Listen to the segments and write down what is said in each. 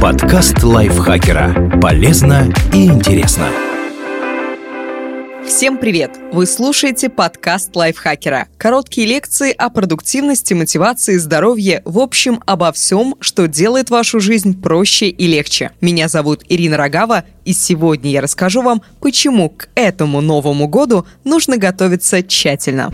Подкаст лайфхакера. Полезно и интересно. Всем привет! Вы слушаете подкаст лайфхакера. Короткие лекции о продуктивности, мотивации, здоровье, в общем, обо всем, что делает вашу жизнь проще и легче. Меня зовут Ирина Рогава, и сегодня я расскажу вам, почему к этому Новому году нужно готовиться тщательно.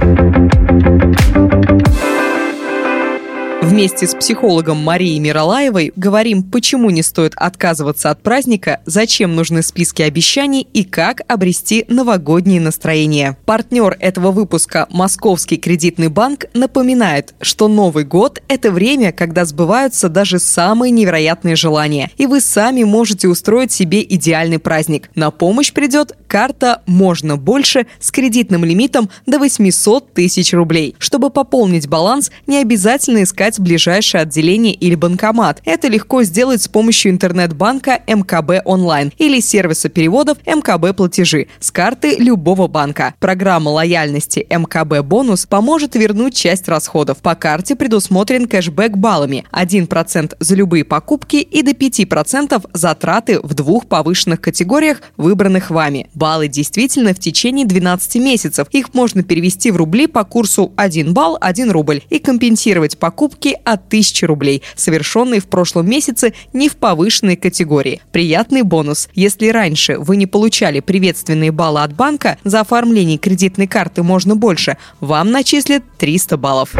Вместе с психологом Марией Миролаевой говорим, почему не стоит отказываться от праздника, зачем нужны списки обещаний и как обрести новогоднее настроение. Партнер этого выпуска Московский кредитный банк напоминает, что Новый год – это время, когда сбываются даже самые невероятные желания, и вы сами можете устроить себе идеальный праздник. На помощь придет карта «Можно больше» с кредитным лимитом до 800 тысяч рублей. Чтобы пополнить баланс, не обязательно искать искать ближайшее отделение или банкомат. Это легко сделать с помощью интернет-банка МКБ онлайн или сервиса переводов МКБ платежи с карты любого банка. Программа лояльности МКБ бонус поможет вернуть часть расходов. По карте предусмотрен кэшбэк баллами 1% за любые покупки и до 5% затраты в двух повышенных категориях, выбранных вами. Баллы действительно в течение 12 месяцев. Их можно перевести в рубли по курсу 1 балл 1 рубль и компенсировать покупки покупки от 1000 рублей, совершенные в прошлом месяце не в повышенной категории. Приятный бонус. Если раньше вы не получали приветственные баллы от банка, за оформление кредитной карты можно больше, вам начислят 300 баллов.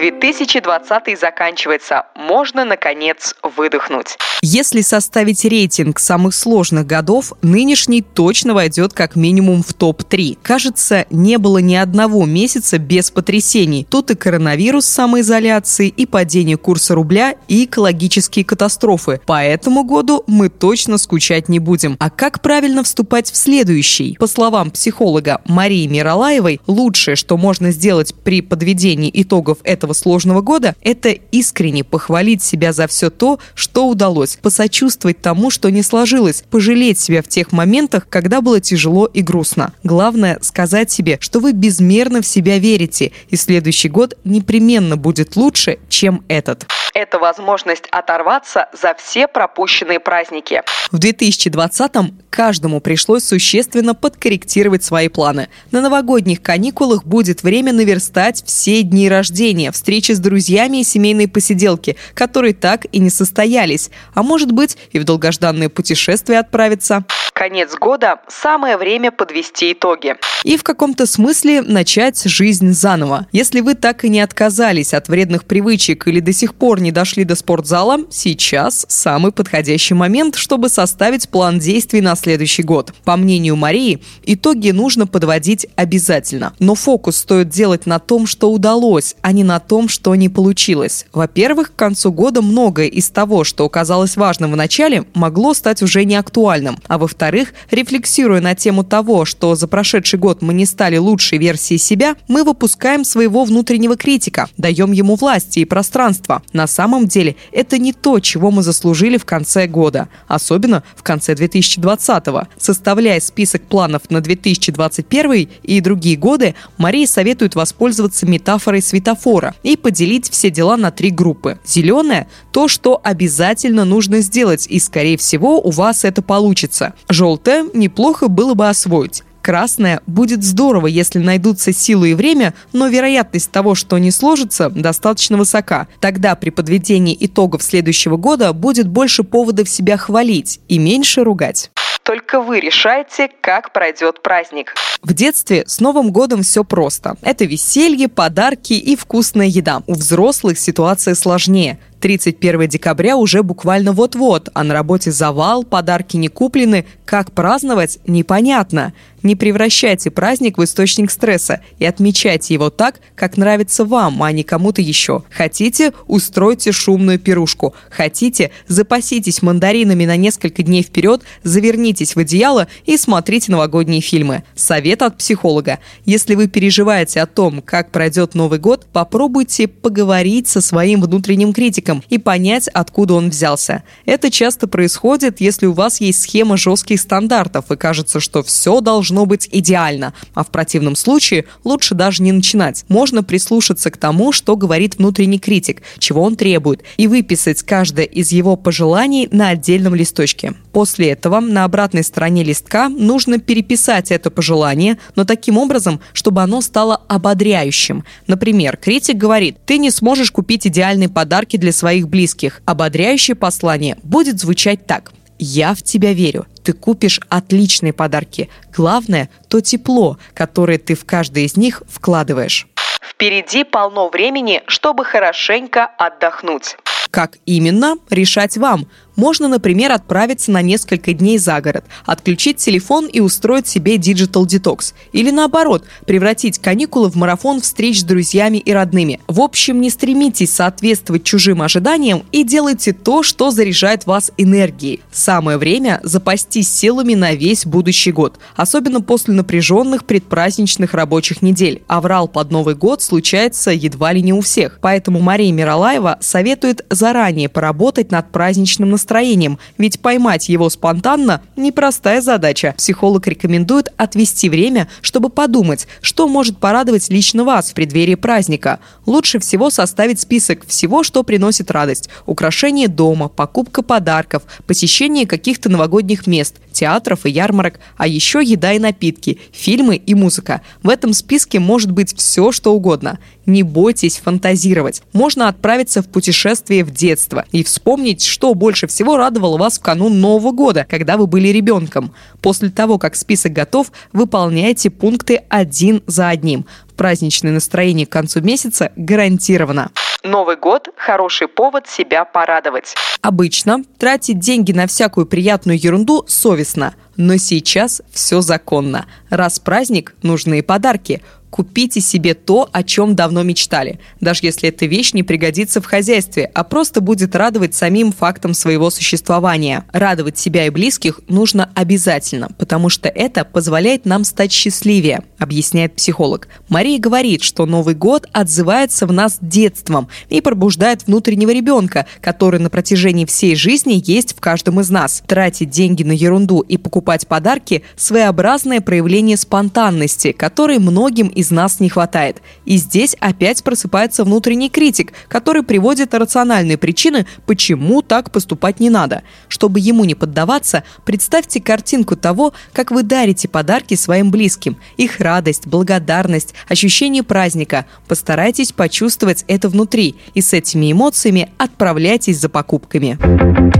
2020 заканчивается. Можно, наконец, выдохнуть. Если составить рейтинг самых сложных годов, нынешний точно войдет как минимум в топ-3. Кажется, не было ни одного месяца без потрясений. Тут и коронавирус самоизоляции, и падение курса рубля, и экологические катастрофы. По этому году мы точно скучать не будем. А как правильно вступать в следующий? По словам психолога Марии Миролаевой, лучшее, что можно сделать при подведении итогов этого сложного года, это искренне похвалить себя за все то, что удалось, посочувствовать тому, что не сложилось, пожалеть себя в тех моментах, когда было тяжело и грустно. Главное – сказать себе, что вы безмерно в себя верите, и следующий год непременно будет лучше, чем этот. Это возможность оторваться за все пропущенные праздники. В 2020-м каждому пришлось существенно подкорректировать свои планы. На новогодних каникулах будет время наверстать все дни рождения, встречи с друзьями и семейные посиделки, которые так и не состоялись. А может быть и в долгожданное путешествие отправиться. Конец года – самое время подвести итоги. И в каком-то смысле начать жизнь заново. Если вы так и не отказались от вредных привычек или до сих пор не дошли до спортзала, сейчас самый подходящий момент, чтобы составить план действий на следующий год. По мнению Марии, итоги нужно подводить обязательно. Но фокус стоит делать на том, что удалось, а не на том, что не получилось. Во-первых, к концу года многое из того, что оказалось важным в начале, могло стать уже неактуальным. А во-вторых, рефлексируя на тему того, что за прошедший год мы не стали лучшей версией себя, мы выпускаем своего внутреннего критика, даем ему власти и пространство. На самом деле, это не то, чего мы заслужили в конце года, особенно в конце 2020-го. Составляя список планов на 2021 и другие годы, Мария советует воспользоваться метафорой светофора и поделить все дела на три группы. Зеленая – то, что обязательно нужно сделать, и, скорее всего, у вас это получится. Желтое – неплохо было бы освоить. Красное будет здорово, если найдутся силы и время, но вероятность того, что не сложится, достаточно высока. Тогда при подведении итогов следующего года будет больше поводов себя хвалить и меньше ругать. Только вы решаете, как пройдет праздник. В детстве с Новым годом все просто. Это веселье, подарки и вкусная еда. У взрослых ситуация сложнее. 31 декабря уже буквально вот-вот, а на работе завал, подарки не куплены. Как праздновать, непонятно. Не превращайте праздник в источник стресса и отмечайте его так, как нравится вам, а не кому-то еще. Хотите – устройте шумную пирушку. Хотите – запаситесь мандаринами на несколько дней вперед, завернитесь в одеяло и смотрите новогодние фильмы. Совет от психолога. Если вы переживаете о том, как пройдет Новый год, попробуйте поговорить со своим внутренним критиком критиком и понять, откуда он взялся. Это часто происходит, если у вас есть схема жестких стандартов и кажется, что все должно быть идеально, а в противном случае лучше даже не начинать. Можно прислушаться к тому, что говорит внутренний критик, чего он требует, и выписать каждое из его пожеланий на отдельном листочке. После этого на обратной стороне листка нужно переписать это пожелание, но таким образом, чтобы оно стало ободряющим. Например, критик говорит, ты не сможешь купить идеальные подарки для своих близких. Ободряющее послание будет звучать так. Я в тебя верю. Ты купишь отличные подарки. Главное – то тепло, которое ты в каждый из них вкладываешь. Впереди полно времени, чтобы хорошенько отдохнуть. Как именно, решать вам. Можно, например, отправиться на несколько дней за город, отключить телефон и устроить себе digital detox. Или наоборот, превратить каникулы в марафон встреч с друзьями и родными. В общем, не стремитесь соответствовать чужим ожиданиям и делайте то, что заряжает вас энергией. Самое время запастись силами на весь будущий год, особенно после напряженных предпраздничных рабочих недель. Аврал под Новый год случается едва ли не у всех. Поэтому Мария Миролаева советует заранее поработать над праздничным настроением настроением, ведь поймать его спонтанно – непростая задача. Психолог рекомендует отвести время, чтобы подумать, что может порадовать лично вас в преддверии праздника. Лучше всего составить список всего, что приносит радость. Украшение дома, покупка подарков, посещение каких-то новогодних мест, театров и ярмарок, а еще еда и напитки, фильмы и музыка. В этом списке может быть все, что угодно. Не бойтесь фантазировать. Можно отправиться в путешествие в детство и вспомнить, что больше всего радовало вас в канун Нового года, когда вы были ребенком. После того, как список готов, выполняйте пункты один за одним. Праздничное настроение к концу месяца гарантировано. Новый год – хороший повод себя порадовать. Обычно тратить деньги на всякую приятную ерунду совестно, но сейчас все законно. Раз праздник, нужны и подарки – Купите себе то, о чем давно мечтали, даже если эта вещь не пригодится в хозяйстве, а просто будет радовать самим фактом своего существования. Радовать себя и близких нужно обязательно, потому что это позволяет нам стать счастливее, объясняет психолог. Мария говорит, что Новый год отзывается в нас детством и пробуждает внутреннего ребенка, который на протяжении всей жизни есть в каждом из нас. Тратить деньги на ерунду и покупать подарки – своеобразное проявление спонтанности, которое многим из нас не хватает. И здесь опять просыпается внутренний критик, который приводит рациональные причины, почему так поступать не надо. Чтобы ему не поддаваться, представьте картинку того, как вы дарите подарки своим близким, их радость, благодарность, ощущение праздника. Постарайтесь почувствовать это внутри и с этими эмоциями отправляйтесь за покупками.